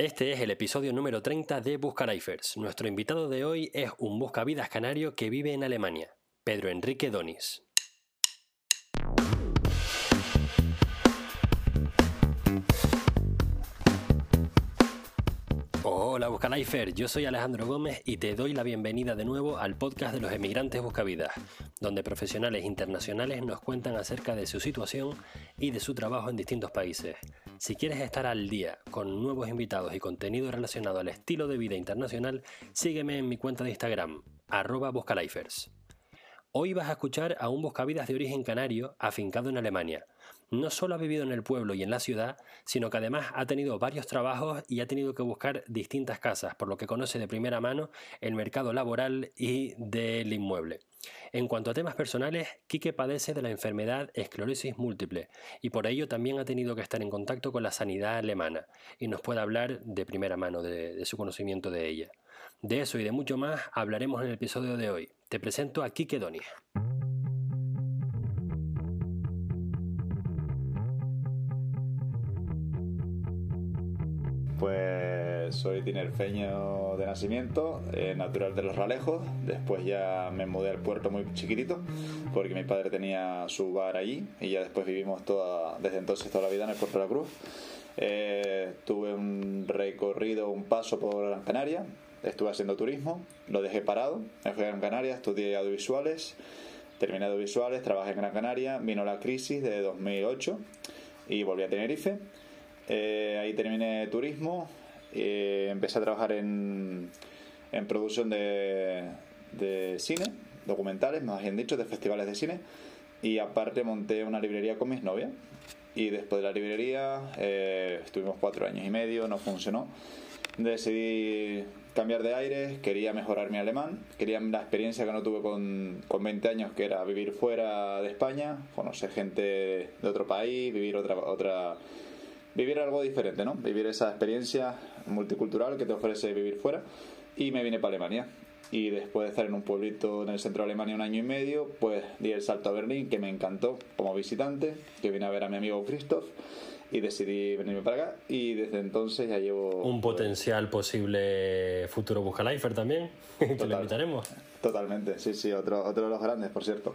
Este es el episodio número 30 de Buscarifers. Nuestro invitado de hoy es un buscavidas canario que vive en Alemania, Pedro Enrique Donis. Hola Buscalifer, yo soy Alejandro Gómez y te doy la bienvenida de nuevo al podcast de los emigrantes Buscavidas, donde profesionales internacionales nos cuentan acerca de su situación y de su trabajo en distintos países. Si quieres estar al día con nuevos invitados y contenido relacionado al estilo de vida internacional, sígueme en mi cuenta de Instagram, arroba. Hoy vas a escuchar a un buscavidas de origen canario afincado en Alemania no solo ha vivido en el pueblo y en la ciudad, sino que además ha tenido varios trabajos y ha tenido que buscar distintas casas, por lo que conoce de primera mano el mercado laboral y del inmueble. En cuanto a temas personales, Quique padece de la enfermedad esclerosis múltiple y por ello también ha tenido que estar en contacto con la sanidad alemana y nos puede hablar de primera mano de, su conocimiento de ella. De eso y de mucho más hablaremos en el episodio de hoy. Te presento a Quique Doni. Pues soy tinerfeño de nacimiento, eh, natural de los Ralejos. Después ya me mudé al puerto muy chiquitito porque mi padre tenía su bar allí y ya después vivimos toda, desde entonces toda la vida en el puerto de la Cruz. Eh, tuve un recorrido, un paso por Gran Canaria. Estuve haciendo turismo, lo dejé parado. Me fui a Gran Canaria, estudié audiovisuales, terminé audiovisuales, trabajé en Gran Canaria. Vino la crisis de 2008 y volví a Tenerife eh, ahí terminé turismo, eh, empecé a trabajar en, en producción de, de, cine, documentales, más bien dicho, de festivales de cine. Y aparte monté una librería con mis novias. Y después de la librería eh, estuvimos cuatro años y medio, no funcionó. Decidí cambiar de aire, quería mejorar mi alemán, quería la experiencia que no tuve con, con 20 años, que era vivir fuera de España, conocer gente de otro país, vivir otra, otra vivir algo diferente, ¿no? Vivir esa experiencia multicultural que te ofrece vivir fuera. Y me vine para Alemania. Y después de estar en un pueblito en el centro de Alemania un año y medio, pues di el salto a Berlín, que me encantó como visitante, que vine a ver a mi amigo Christoph y decidí venirme para acá y desde entonces ya llevo... Un potencial posible futuro Buscalifer también, que lo invitaremos. Totalmente, sí, sí, otro, otro de los grandes, por cierto.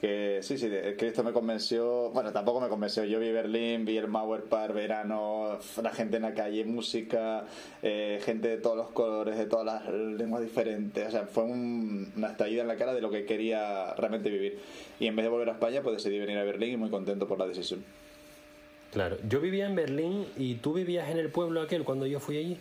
Que sí, sí, que esto me convenció, bueno, tampoco me convenció, yo vi Berlín, vi el Mauer Park, verano, la gente en la calle, música, eh, gente de todos los colores, de todas las lenguas diferentes, o sea, fue una estallida en la cara de lo que quería realmente vivir. Y en vez de volver a España, pues decidí venir a Berlín y muy contento por la decisión. Claro, yo vivía en Berlín y tú vivías en el pueblo aquel cuando yo fui allí.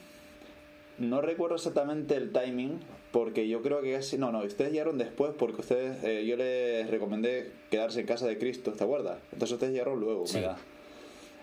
No recuerdo exactamente el timing, porque yo creo que casi. No, no, ustedes llegaron después porque ustedes. Eh, yo les recomendé quedarse en casa de Cristo, ¿te acuerdas? Entonces ustedes llegaron luego, sí.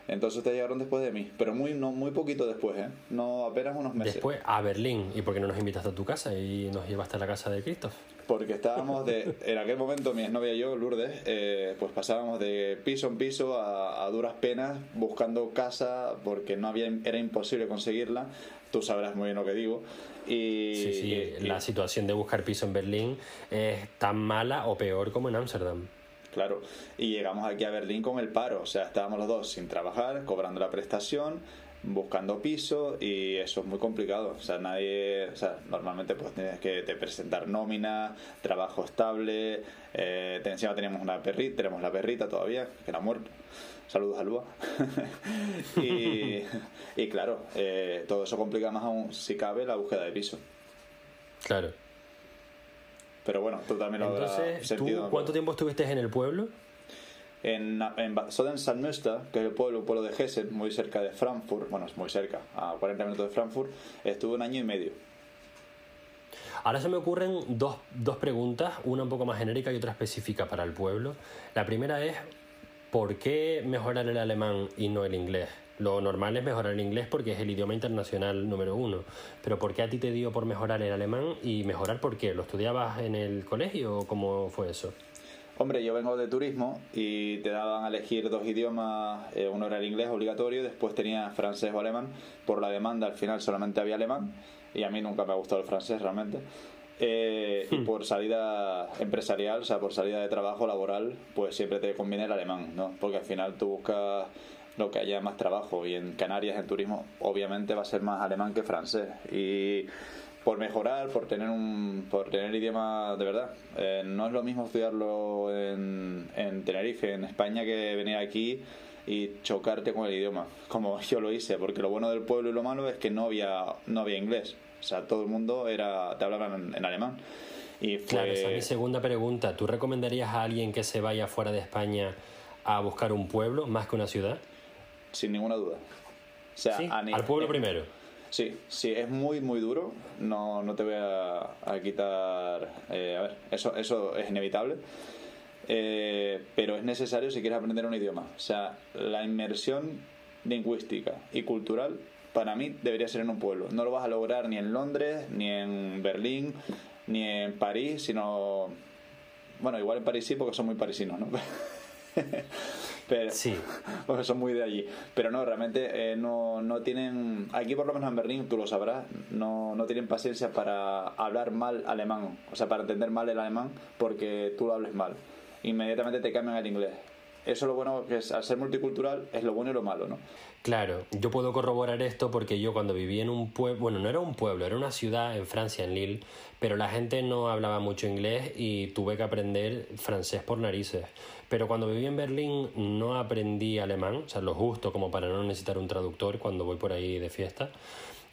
Entonces ustedes llegaron después de mí, pero muy no muy poquito después, ¿eh? No apenas unos meses. Después a Berlín, ¿y por qué no nos invitaste a tu casa y nos llevaste a la casa de Cristo? Porque estábamos de, en aquel momento mi novia y yo, Lourdes, eh, pues pasábamos de piso en piso a, a, duras penas buscando casa porque no había, era imposible conseguirla. Tú sabrás muy bien lo que digo. Y, sí, sí, y, la situación de buscar piso en Berlín es tan mala o peor como en Ámsterdam claro. Y llegamos aquí a Berlín con el paro, o sea, estábamos los dos sin trabajar, cobrando la prestación, buscando piso y eso es muy complicado. O sea, nadie, o sea, normalmente pues tienes que te presentar nómina, trabajo estable. Eh, encima teníamos una perrita, tenemos la perrita todavía, que era muerto. Saludos a Lua. y, y, claro, eh, todo eso complica más aún, si cabe, la búsqueda de piso. Claro. Pero bueno, tú también lo Entonces, ¿tú cuánto tiempo estuviste en el pueblo? En, en Soden-Salmöster, que es el pueblo, pueblo de Hessen, muy cerca de Frankfurt, bueno, es muy cerca, a 40 minutos de Frankfurt, estuve un año y medio. Ahora se me ocurren dos, dos preguntas, una un poco más genérica y otra específica para el pueblo. La primera es, ¿por qué mejorar el alemán y no el inglés? Lo normal es mejorar el inglés porque es el idioma internacional número uno. Pero ¿por qué a ti te dio por mejorar el alemán y mejorar por qué? ¿Lo estudiabas en el colegio o cómo fue eso? Hombre, yo vengo de turismo y te daban a elegir dos idiomas, eh, uno era el inglés obligatorio, después tenía francés o alemán. Por la demanda al final solamente había alemán y a mí nunca me ha gustado el francés realmente. Eh, y hmm. por salida empresarial, o sea, por salida de trabajo laboral, pues siempre te conviene el alemán, ¿no? Porque al final tú buscas lo que haya más trabajo y en Canarias en turismo obviamente va a ser más alemán que francés y por mejorar, por tener un por tener idioma de verdad. Eh, no es lo mismo estudiarlo en, en Tenerife, en España, que venir aquí y chocarte con el idioma, como yo lo hice, porque lo bueno del pueblo y lo malo es que no había no había inglés, o sea, todo el mundo era te hablaban en, alemán. Y Claro, esa es mi segunda pregunta. ¿Tú recomendarías a alguien que se vaya fuera de España a buscar un pueblo más que una ciudad? Sin ninguna duda. O sea, al pueblo primero. Sí, sí, es muy, muy duro. No, no te voy a, quitar. Eh, a ver, eso, eso es inevitable. Eh, pero es necesario si quieres aprender un idioma. O sea, la inmersión lingüística y cultural para mí debería ser en un pueblo. No lo vas a lograr ni en Londres, ni en Berlín, ni en París, sino. Bueno, igual en París sí, porque son muy parisinos, ¿no? Pero, sí. Porque son muy de allí. Pero no, realmente eh, no, no tienen. Aquí, por lo menos en Berlín, tú lo sabrás, no, no tienen paciencia para hablar mal alemán. O sea, para entender mal el alemán porque tú lo hables mal. Inmediatamente te cambian al inglés. Eso es lo bueno, que es, al ser multicultural, es lo bueno y lo malo, ¿no? Claro, yo puedo corroborar esto porque yo cuando viví en un pueblo, bueno, no era un pueblo, era una ciudad en Francia, en Lille, pero la gente no hablaba mucho inglés y tuve que aprender francés por narices. Pero cuando viví en Berlín no aprendí alemán, o sea, lo justo como para no necesitar un traductor cuando voy por ahí de fiesta.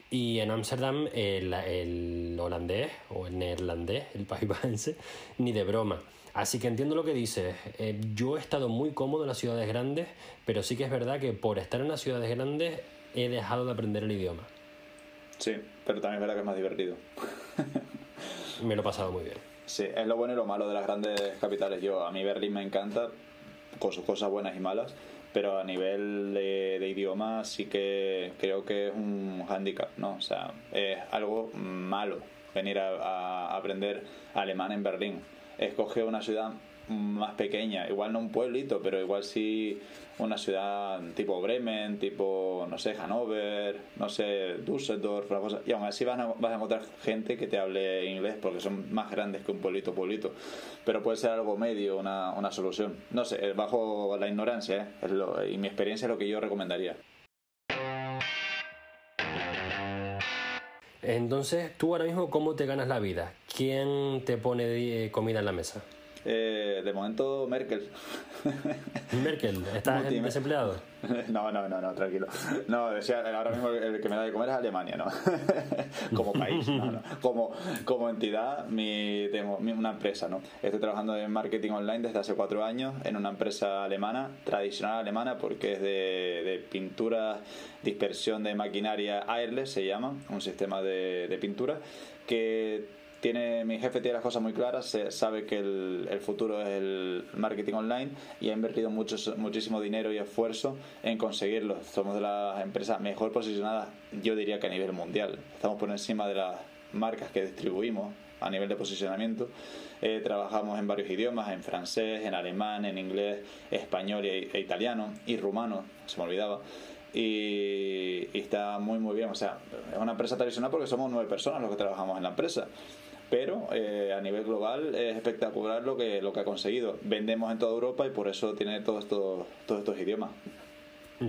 Y en Ámsterdam el, el, holandés o el neerlandés, el país ni de broma. Así que entiendo lo que dices. Eh, yo he estado muy cómodo en las ciudades grandes, pero sí que es verdad que por estar en las ciudades grandes he dejado de aprender el idioma. Sí, pero también es verdad que es más divertido. Me lo he pasado muy bien. Sí, es lo bueno y lo malo de las grandes capitales. Yo, a mí Berlín me encanta, con sus cosas buenas y malas, pero a nivel de, idioma sí que creo que es un hándicap, ¿no? O sea, es algo malo venir a aprender alemán en Berlín escoge una ciudad más pequeña, igual no un pueblito, pero igual sí una ciudad tipo Bremen, tipo, no sé, Hannover, no sé, Düsseldorf, una cosa. Y aún así vas a, vas a encontrar gente que te hable inglés porque son más grandes que un pueblito, pueblito. Pero puede ser algo medio, una, una solución. No sé, bajo la ignorancia, ¿eh? y mi experiencia es lo que yo recomendaría. Entonces, tú ahora mismo, ¿cómo te ganas la vida? ¿Quién te pone comida en la mesa? Eh, de momento, Merkel. Merkel, ¿estás desempleado? No, no, no, no, tranquilo. No, decía, ahora mismo el que me da de comer es Alemania, ¿no? como país, no, no. Como, como entidad, mi, tengo una empresa, ¿no? Estoy trabajando en marketing online desde hace cuatro años en una empresa alemana, tradicional alemana, porque es de, de pintura, dispersión de maquinaria airless, se llama, un sistema de, de pintura, que tiene mi jefe tiene las cosas muy claras, sabe que el, el, futuro es el marketing online y ha invertido mucho, muchísimo dinero y esfuerzo en conseguirlo. Somos de las empresas mejor posicionadas, yo diría que a nivel mundial. Estamos por encima de las marcas que distribuimos a nivel de posicionamiento. Eh, trabajamos en varios idiomas, en francés, en alemán, en inglés, español e, e italiano y rumano, se me olvidaba. Y, y, está muy muy bien. O sea, es una empresa tradicional porque somos nueve personas los que trabajamos en la empresa pero eh, a nivel global es espectacular lo que, lo que ha conseguido. Vendemos en toda Europa y por eso tiene todos estos, todos estos idiomas.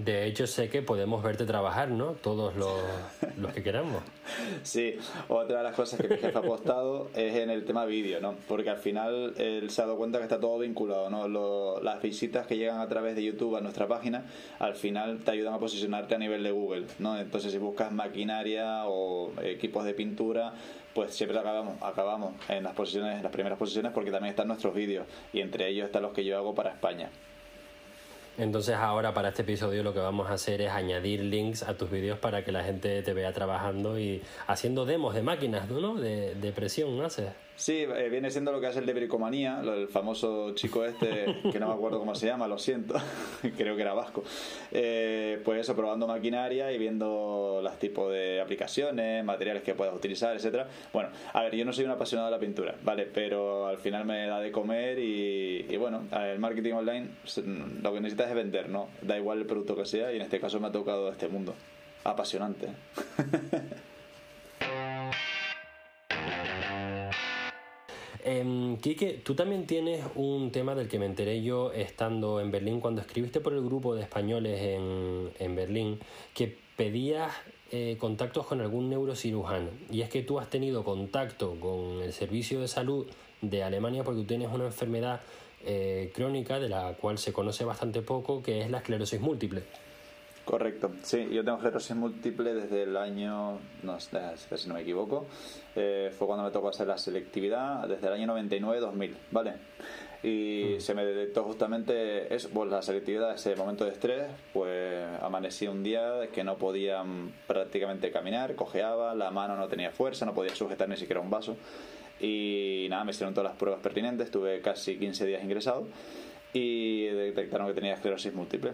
De hecho, sé que podemos verte trabajar, ¿no? Todos los, los, que queramos. Sí, otra de las cosas que mi jefe ha apostado es en el tema vídeo, ¿no? Porque al final él se ha dado cuenta que está todo vinculado, ¿no? las visitas que llegan a través de YouTube a nuestra página, al final te ayudan a posicionarte a nivel de Google, ¿no? Entonces, si buscas maquinaria o equipos de pintura, pues siempre acabamos, acabamos en las posiciones, en las primeras posiciones, porque también están nuestros vídeos y entre ellos están los que yo hago para España. Entonces ahora para este episodio lo que vamos a hacer es añadir links a tus vídeos para que la gente te vea trabajando y haciendo demos de máquinas, ¿no? De, de presión, ¿no? Sí, eh, viene siendo lo que hace el de Bricomanía, el famoso chico este, que no me acuerdo cómo se llama, lo siento, creo que era vasco. Eh, pues eso, probando maquinaria y viendo los tipos de aplicaciones, materiales que puedas utilizar, etcétera. Bueno, a ver, yo no soy un apasionado de la pintura, ¿vale? Pero al final me da de comer y, y bueno, el marketing online lo que necesitas es vender, ¿no? Da igual el producto que sea y en este caso me ha tocado este mundo. Apasionante. Eh, Quique, tú también tienes un tema del que me enteré yo estando en Berlín, cuando escribiste por el grupo de españoles en, en Berlín, que pedías eh, contactos con algún neurocirujano. Y es que tú has tenido contacto con el servicio de salud de Alemania porque tú tienes una enfermedad eh, crónica de la cual se conoce bastante poco, que es la esclerosis múltiple. Correcto, sí, yo tengo esclerosis múltiple desde el año, no sé si no me equivoco, eh, fue cuando me tocó hacer la selectividad, desde el año 99-2000, ¿vale? Y mm. se me detectó justamente eso, pues la selectividad, ese momento de estrés, pues amanecí un día que no podía mm, prácticamente caminar, cojeaba, la mano no tenía fuerza, no podía sujetar ni siquiera un vaso. Y nada, me hicieron todas las pruebas pertinentes, estuve casi 15 días ingresado y detectaron que tenía esclerosis múltiple.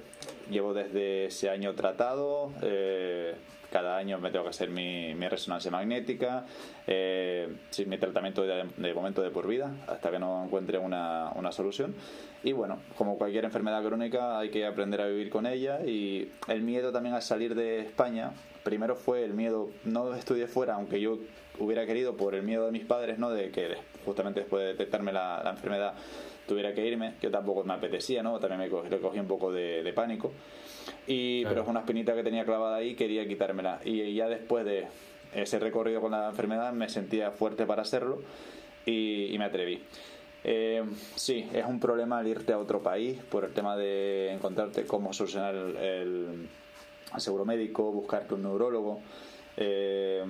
Llevo desde ese año tratado, eh, cada año me tengo que hacer mi, resonancia magnética, eh, mi tratamiento de, momento de por vida, hasta que no encuentre una, una, solución. Y bueno, como cualquier enfermedad crónica hay que aprender a vivir con ella y el miedo también al salir de España, primero fue el miedo, no estudié fuera, aunque yo hubiera querido por el miedo de mis padres, ¿no? De que justamente después de detectarme la, la enfermedad tuviera que irme, que tampoco me apetecía, ¿no? También me cogí, cogí un poco de, pánico. Y, Pero es una espinita que tenía clavada ahí quería quitármela. Y ya después de ese recorrido con la enfermedad me sentía fuerte para hacerlo y, me atreví. Eh, sí, es un problema al irte a otro país por el tema de encontrarte cómo solucionar el, el seguro médico, buscarte un neurólogo eh,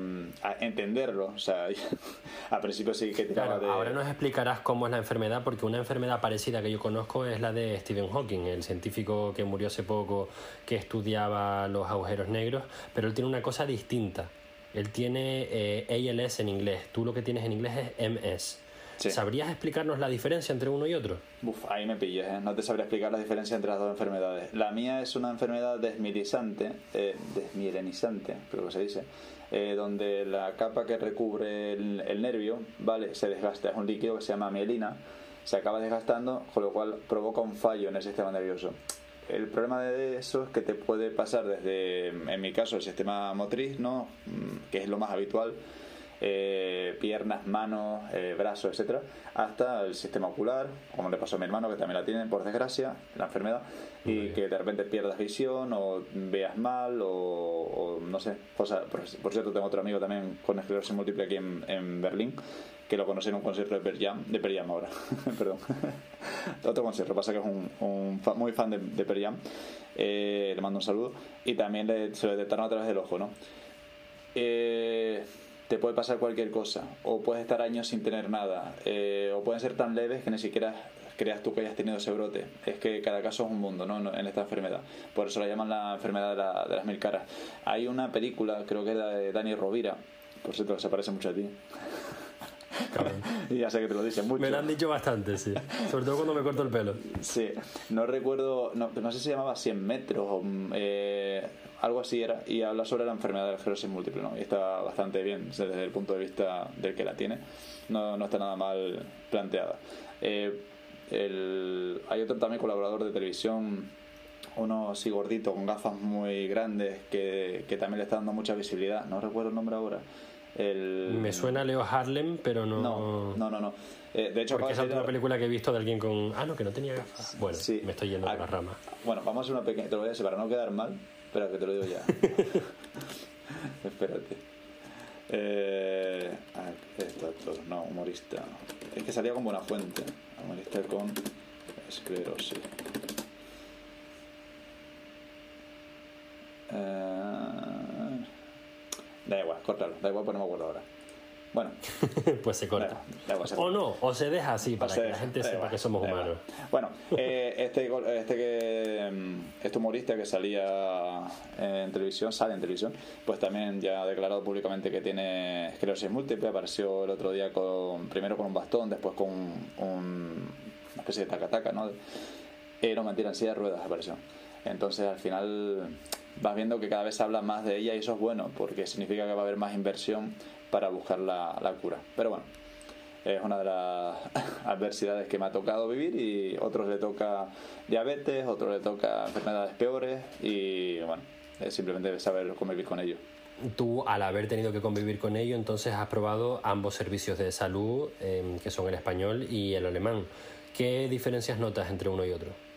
entenderlo. O sea, a principio sí que tiraba de. Ahora nos explicarás cómo es la enfermedad, porque una enfermedad parecida que yo conozco es la de Stephen Hawking, el científico que murió hace poco que estudiaba los agujeros negros, pero él tiene una cosa distinta. Él tiene eh, ALS en inglés, tú lo que tienes en inglés es MS. ¿Sabrías explicarnos la diferencia entre uno y otro? Uf, ahí me pilles, ¿eh? no te sabría explicar la diferencia entre las dos enfermedades. La mía es una enfermedad desmielinizante, eh, desmielinizante, creo que se dice, eh, donde la capa que recubre el, nervio, ¿vale? Se desgasta, es un líquido que se llama mielina, se acaba desgastando, con lo cual provoca un fallo en el sistema nervioso. El problema de eso es que te puede pasar desde, en mi caso, el sistema motriz, ¿no? Mm, que es lo más habitual, eh, piernas, manos, eh, brazos, etcétera, hasta el sistema ocular, como le pasó a mi hermano que también la tiene por desgracia, la enfermedad, y que de repente pierdas visión o veas mal o, no sé, cosa, por, cierto tengo otro amigo también con esclerosis múltiple aquí en, Berlín que lo conocí en un concierto de Perjam, de Perjam ahora, perdón, otro concierto, pasa que es un, muy fan de, de Perjam, eh, le mando un saludo, y también le, se lo detectaron a través del ojo, ¿no? Eh, te puede pasar cualquier cosa, o puedes estar años sin tener nada, eh, o pueden ser tan leves que ni siquiera creas tú que hayas tenido ese brote. Es que cada caso es un mundo ¿no? en esta enfermedad. Por eso la llaman la enfermedad de, las mil caras. Hay una película, creo que era de Dani Rovira, por cierto, que se parece mucho a ti. y ya sé que te lo dicen mucho. Me lo han dicho bastante, sí. Sobre todo cuando me corto el pelo. Sí, no recuerdo, no, no sé si se llamaba 100 metros o eh, algo así era, y habla sobre la enfermedad de la esclerosis múltiple, ¿no? Y está bastante bien desde el punto de vista del que la tiene, no, no está nada mal planteada. Eh, el, hay otro también colaborador de televisión, uno así gordito, con gafas muy grandes, que, que también le está dando mucha visibilidad, no recuerdo el nombre ahora. El... Me suena Leo Harlem, pero no. No, no, no. no. Eh, de hecho, Porque es otra película que he visto de alguien con. Ah, no, que no tenía gafas. Bueno, sí. me estoy yendo a, la rama. Bueno, vamos a hacer una pequeña. Te lo voy a decir para no quedar mal. Espera, que te lo digo ya. Espérate. Eh, ah, todo. No, humorista. Es que salía con buena fuente. Humorista con esclerosis. Eh, da igual, córtalo. Da igual, pues no me acuerdo ahora. Bueno, pues se corta. o no, o se deja así para que la gente sepa que somos humanos. Bueno, eh, este, este, que, mm, este humorista que salía en televisión, sale en televisión, pues también ya ha declarado públicamente que tiene esclerosis múltiple. Apareció el otro día con primero con un bastón, después con un, una especie de taca-taca, ¿no? Eh, no, mentira, en silla de ruedas apareció. Entonces al final vas viendo que cada vez se habla más de ella y eso es bueno porque significa que va a haber más inversión para buscar la, cura. Pero bueno, es una de las adversidades que me ha tocado vivir y otros le toca diabetes, otros le toca enfermedades peores y bueno, es simplemente saber convivir con ello. tú al haber tenido que convivir con ello, entonces has probado ambos servicios de salud, em, que son el español y el alemán. ¿Qué diferencias notas entre uno y otro?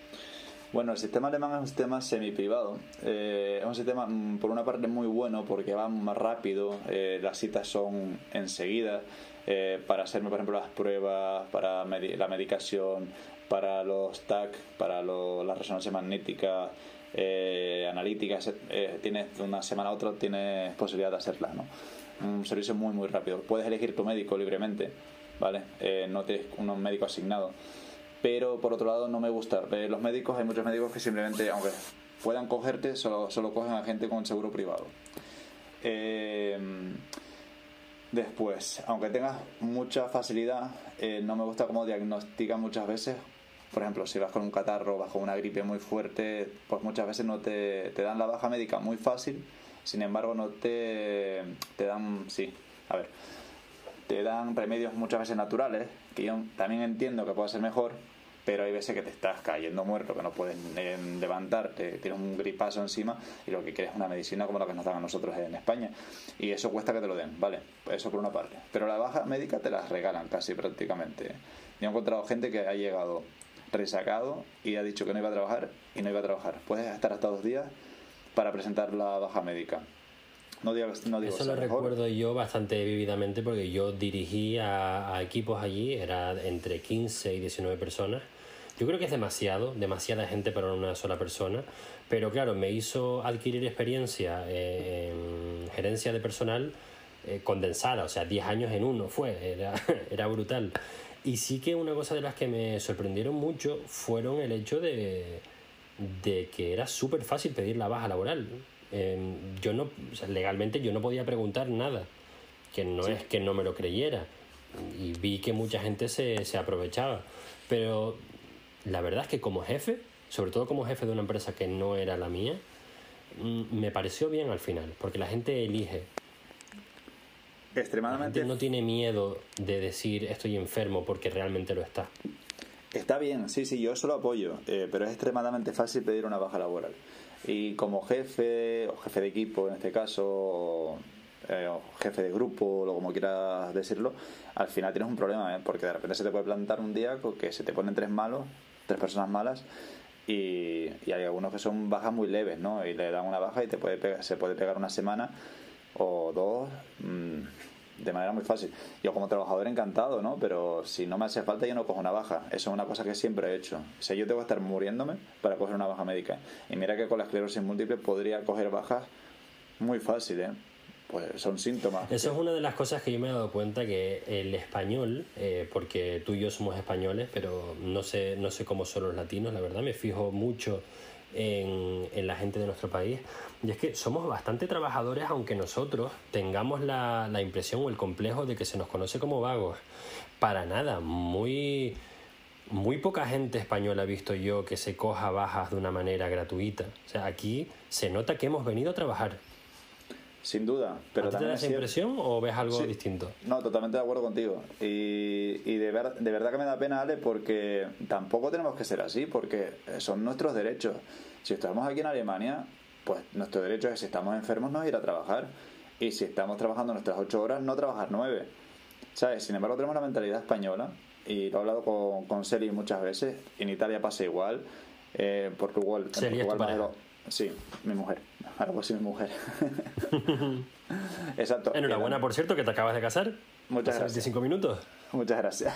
Bueno, el sistema alemán es un sistema semi-privado. Eh, es un sistema, mm, por una parte, muy bueno porque va más rápido, eh, las citas son enseguida. Eh, para hacerme, por ejemplo, las pruebas, para la medicación, para los TAC, para la resonancia magnética, eh, analíticas, eh, tienes una semana a otra tienes posibilidad de hacerlas, ¿no? Un servicio muy muy rápido. Puedes elegir tu médico libremente, ¿vale? Eh, no tienes un médico asignado. Pero por otro lado no me gusta. los médicos, hay muchos médicos que simplemente, aunque puedan cogerte, solo, solo cogen a gente con seguro privado. después, aunque tengas mucha facilidad, no me gusta cómo diagnostican muchas veces por ejemplo, si vas con un catarro, bajo una gripe muy fuerte, pues muchas veces no te, te dan la baja médica muy fácil, sin embargo no te, te dan, sí, a ver, te dan remedios muchas veces naturales, que yo también entiendo que puede ser mejor, pero hay veces que te estás cayendo muerto, que no puedes levantarte, tienes un gripazo encima y lo que quieres es una medicina como la que nos dan a nosotros en España. Y eso cuesta que te lo den, ¿vale? Eso por una parte. Pero la baja médica te las regalan casi prácticamente. Yo he encontrado gente que ha llegado resacado y ha dicho que no iba a trabajar y no iba a trabajar. Puedes estar hasta dos días para presentar la baja médica. No digo, no digo Eso lo recuerdo yo bastante vividamente porque yo dirigí a, equipos allí, era entre 15 y 19 personas. Yo creo que es demasiado, demasiada gente para una sola persona, pero claro, me hizo adquirir experiencia en gerencia de personal eh, condensada, o sea, 10 años en uno fue, era, era brutal. Y sí que una cosa de las que me sorprendieron mucho fueron el hecho de, de que era súper fácil pedir la baja laboral. Em, yo no, legalmente yo no podía preguntar nada, que no es que no me lo creyera. Y vi que mucha gente se, se aprovechaba. Pero la verdad es que como jefe, sobre todo como jefe de una empresa que no era la mía, mm, me pareció bien al final, porque la gente elige Extremadamente. no tiene miedo de decir estoy enfermo porque realmente lo está. Está bien, sí, sí, yo eso lo apoyo, eh, pero es extremadamente fácil pedir una baja laboral. Y como jefe, o jefe de equipo en este caso, eh, o, jefe de grupo, o como quieras decirlo, al final tienes un problema, ¿eh? porque de repente se te puede plantar un día que se te ponen tres malos, tres personas malas, y, hay algunos que son bajas muy leves, ¿no? Y le dan una baja y te puede se puede pegar una semana o dos mm, de manera muy fácil. Yo como trabajador encantado, ¿no? Pero si no me hace falta yo no cojo una baja. Eso es una cosa que siempre he hecho. O sea, yo tengo que estar muriéndome para coger una baja médica. Y mira que con la esclerosis múltiple podría coger bajas muy fácil, ¿eh? Pues son síntomas. Eso es una de las cosas que yo me he dado cuenta que el español, eh, porque tú y yo somos españoles, pero no sé, no sé cómo son los latinos, la verdad me fijo mucho en, la gente de nuestro país. Y es que somos bastante trabajadores aunque nosotros tengamos la, la impresión o el complejo de que se nos conoce como vagos. Para nada, muy, muy poca gente española he visto yo que se coja bajas de una manera gratuita. O sea, aquí se nota que hemos venido a trabajar. Sin duda, pero ¿A te da esa impresión o ves algo distinto? No, totalmente de acuerdo contigo. Y, y de, ver, de verdad que me da pena, Ale, porque tampoco tenemos que ser así, porque son nuestros derechos. Si estamos aquí en Alemania, pues nuestro derecho es, si estamos enfermos, no ir a trabajar. Y si estamos trabajando nuestras ocho horas, no trabajar nueve. ¿Sabes? Sin embargo, tenemos la mentalidad española, y lo he hablado con, con muchas veces. En Italia pasa igual. Eh, Portugal, en Portugal Sí, mi mujer. Algo así, mi mujer. Exacto. Enhorabuena, por cierto, que te acabas de casar. Muchas gracias. 25 minutos. Muchas gracias.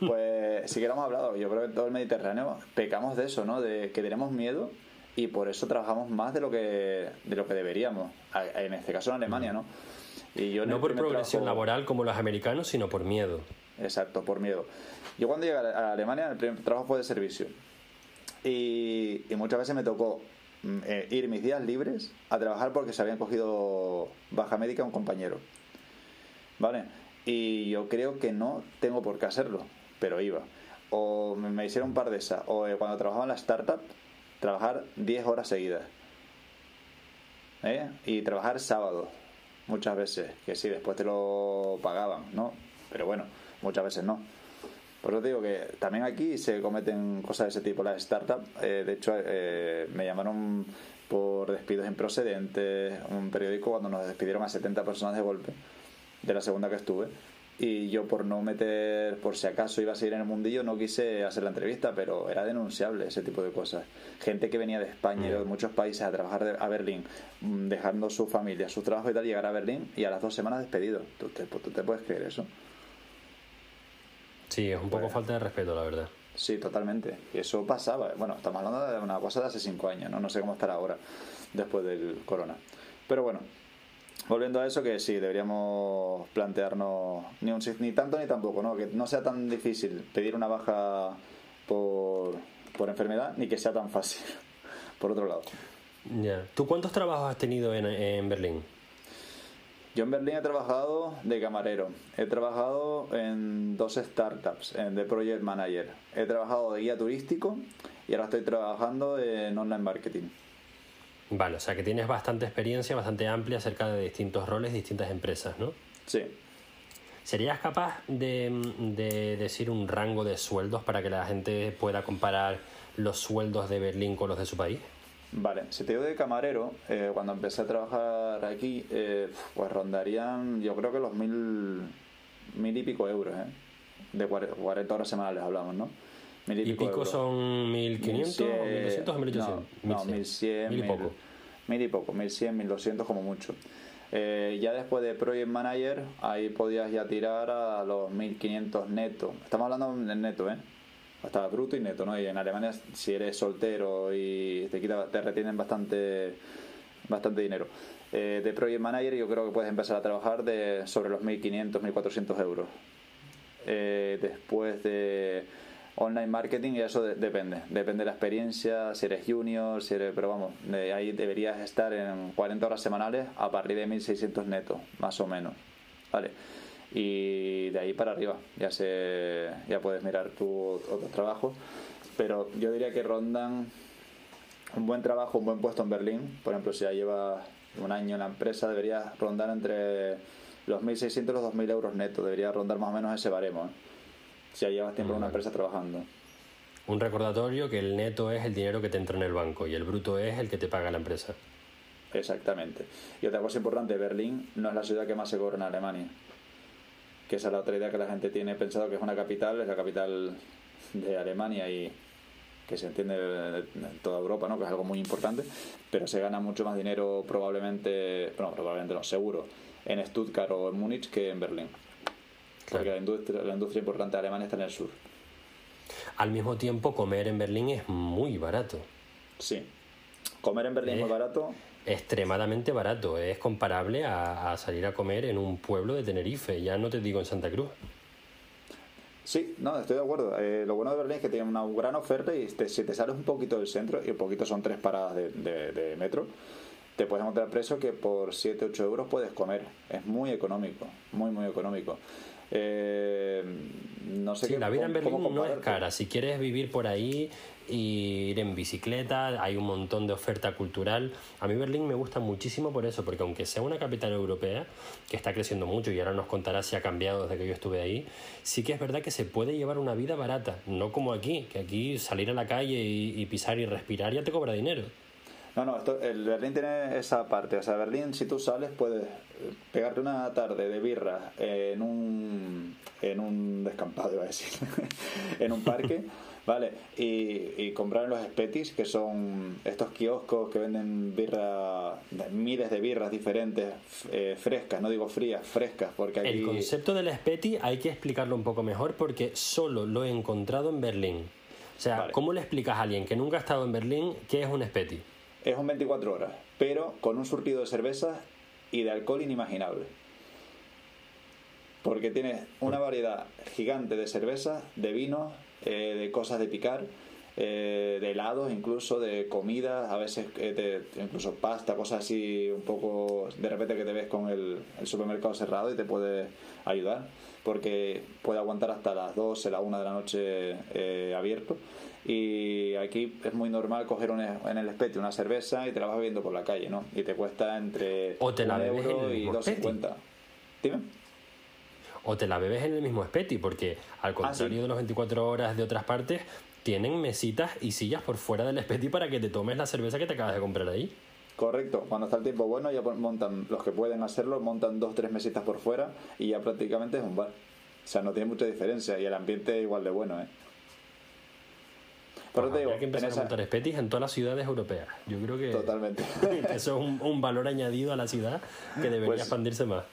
pues sí que lo hemos hablado. Yo creo que en todo el Mediterráneo pecamos de eso, ¿no? De que tenemos miedo y por eso trabajamos más de lo que de lo que deberíamos en este caso en Alemania no y yo no por progresión laboral como los americanos sino por miedo exacto por miedo yo cuando llegué a Alemania el primer trabajo fue de servicio y, muchas veces me tocó mm, eh, ir mis días libres a trabajar porque se habían cogido baja médica un compañero vale y yo creo que no tengo por qué hacerlo pero iba o me hicieron un par de esas o eh, cuando trabajaba en la startup trabajar 10 horas seguidas. ¿eh? Y trabajar sábado, muchas veces, que sí, después te lo pagaban, ¿no? Pero bueno, muchas veces no. Por eso digo que también aquí se cometen cosas de ese tipo, las startups. Eh, de hecho, eh, me llamaron por despidos improcedentes, un periódico cuando nos despidieron a 70 personas de golpe, de la segunda que estuve, y yo por no meter, por si acaso iba a seguir en el mundillo, no quise hacer la entrevista, pero era denunciable ese tipo de cosas. Gente que venía de España y de muchos países a trabajar a Berlín, mm, dejando su familia, su trabajo y tal, llegar a Berlín y a las dos semanas despedido. ¿Tú te, tú te puedes creer eso? Sí, es un poco pues falta de respeto, la verdad. Sí, totalmente. Y eso pasaba. Bueno, estamos hablando de una cosa de hace cinco años, ¿no? No sé cómo estará ahora, después del corona. Pero bueno, volviendo a eso, que sí, deberíamos plantearnos ni, un, ni tanto ni tampoco, ¿no? Que no sea tan difícil pedir una baja por, por enfermedad, ni que sea tan fácil, por otro lado. Ya. ¿Tú cuántos trabajos has tenido en, en Berlín? Yo en Berlín he trabajado de camarero, he trabajado en dos startups de project manager, he trabajado de guía turístico y ahora estoy trabajando en online marketing. Vale, o sea que tienes bastante experiencia, bastante amplia acerca de distintos roles, distintas empresas, ¿no? Sí. ¿Serías capaz de, de decir un rango de sueldos para que la gente pueda comparar los sueldos de Berlín con los de su país? Vale, si te digo de camarero, eh, cuando empecé a trabajar aquí, eh, pues rondarían, yo creo que los mil, mil y pico euros, ¿eh? De 40 horas semanales hablamos, ¿no? Mil y, pico, son 1500 o 1200 o 1800? No, 1100, mil y poco. Mil y poco, 1100, 1200 como mucho. Eh, ya después de Project Manager, ahí podías ya tirar a los 1500 neto. Estamos hablando en neto, ¿eh? Hasta bruto y neto, ¿no? Y en Alemania si eres soltero y te quita, te retienen bastante bastante dinero. Eh, de Project Manager yo creo que puedes empezar a trabajar de sobre los 1.500, 1.400 euros. Eh, después de online marketing y eso depende, depende de la experiencia, si eres junior, si eres, pero vamos, ahí deberías estar en 40 horas semanales a partir de 1.600 netos, más o menos. Vale y de ahí para arriba ya se ya puedes mirar tu otro trabajo pero yo diría que rondan un buen trabajo un buen puesto en Berlín. Por ejemplo si ya llevas un año en la empresa debería rondar entre los 1.600 y los 2.000 euros netos debería rondar más o menos ese baremo ¿eh? si ya llevas tiempo en una empresa trabajando. Un recordatorio que el neto es el dinero que te entra en el banco y el bruto es el que te paga la empresa. Exactamente. Y otra cosa importante Berlín no es la ciudad que más se cobra en Alemania que esa es la otra idea que la gente tiene pensado que es una capital, es la capital de Alemania y que se entiende en toda Europa, ¿no? que es algo muy importante, pero se gana mucho más dinero probablemente, bueno, probablemente no, seguro, en Stuttgart o en Múnich que en Berlín. Porque la industria, la industria importante de Alemania está en el sur. Al mismo tiempo, comer en Berlín es muy barato. Sí. Comer en Berlín es muy barato extremadamente barato. Es comparable a, salir a comer en un pueblo de Tenerife, ya no te digo en Santa Cruz. Sí, no, estoy de acuerdo. Eh, lo bueno de Berlín es que tiene una gran oferta y si te sales un poquito del centro, y un poquito son tres paradas de, metro, te puedes encontrar precio que por 7, 8 euros puedes comer. Es muy económico, muy, muy económico. Eh, no sé sí, la vida en Berlín no es cara. Si quieres vivir por ahí ir en bicicleta, hay un montón de oferta cultural. A mí Berlín me gusta muchísimo por eso, porque aunque sea una capital europea que está creciendo mucho y ahora nos contará si ha cambiado desde que yo estuve ahí, sí que es verdad que se puede llevar una vida barata, no como aquí, que aquí salir a la calle y, pisar y respirar ya te cobra dinero. No, no, el Berlín tiene esa parte. O sea, Berlín, si tú sales, puedes pegarte una tarde de birra en un, en un descampado, iba a decir, en un parque. Vale, y, comprar en los Spetis, que son estos kioscos que venden birra, miles de birras diferentes, eh, frescas, no digo frías, frescas, porque aquí... El concepto del Speti hay que explicarlo un poco mejor porque solo lo he encontrado en Berlín. O sea, ¿cómo le explicas a alguien que nunca ha estado en Berlín qué es un Speti? Es un 24 horas, pero con un surtido de cervezas y de alcohol inimaginable. Porque tienes una variedad gigante de cervezas, de vinos, eh, de cosas de picar, eh, de helados, incluso de comida, a veces eh, incluso pasta, cosas así un poco de repente que te ves con el, supermercado cerrado y te puede ayudar, porque puede aguantar hasta las 12, la 1 de la noche abierto. Y aquí es muy normal coger en el especie una cerveza y te la vas bebiendo por la calle, ¿no? Y te cuesta entre o te la euro y 2,50. Dime o te la bebes en el mismo Speti, porque al ah, contrario de los 24 horas de otras partes, tienen mesitas y sillas por fuera del Speti para que te tomes la cerveza que te acabas de comprar ahí. Correcto, cuando está el tiempo bueno ya montan, los que pueden hacerlo, montan dos, tres mesitas por fuera y ya prácticamente es un bar. O sea, no tiene mucha diferencia y el ambiente es igual de bueno, ¿eh? Pero te digo, hay que empezar a montar espetis en todas las ciudades europeas. Yo creo que Totalmente. eso es un, valor añadido a la ciudad que debería pues expandirse más.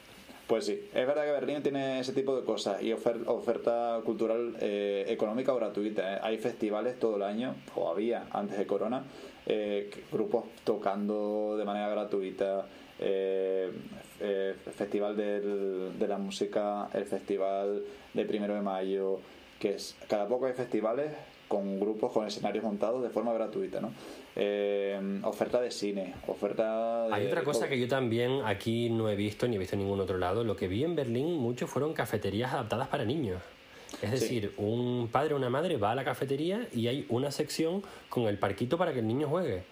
Pues sí, es verdad que Berlín tiene ese tipo de cosas y oferta cultural eh, económica o gratuita. ¿eh? Hay festivales todo el año, o había antes de Corona, eh, grupos tocando de manera gratuita. el festival de la música, el festival de primero de mayo, que es cada poco hay festivales con grupos, con escenarios montados de forma gratuita, ¿no? Eh, oferta de cine, oferta de... Hay otra cosa que yo también aquí no he visto ni he visto en ningún otro lado. Lo que vi en Berlín mucho fueron cafeterías adaptadas para niños. Es decir, un padre o una madre va a la cafetería y hay una sección con el parquito para que el niño juegue.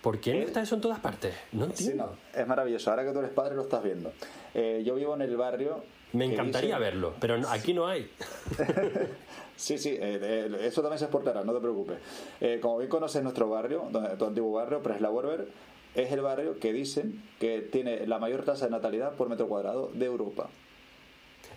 ¿Por qué no está eso en todas partes? No entiendo. es maravilloso. Ahora que tú eres padre lo estás viendo. Eh, yo vivo en el barrio... Me encantaría verlo, pero aquí no hay. Sí, sí, eh, eso también se exportará, no te preocupes. Eh, como bien conoces nuestro barrio, tu antiguo barrio, Presla es el barrio que dicen que tiene la mayor tasa de natalidad por metro cuadrado de Europa.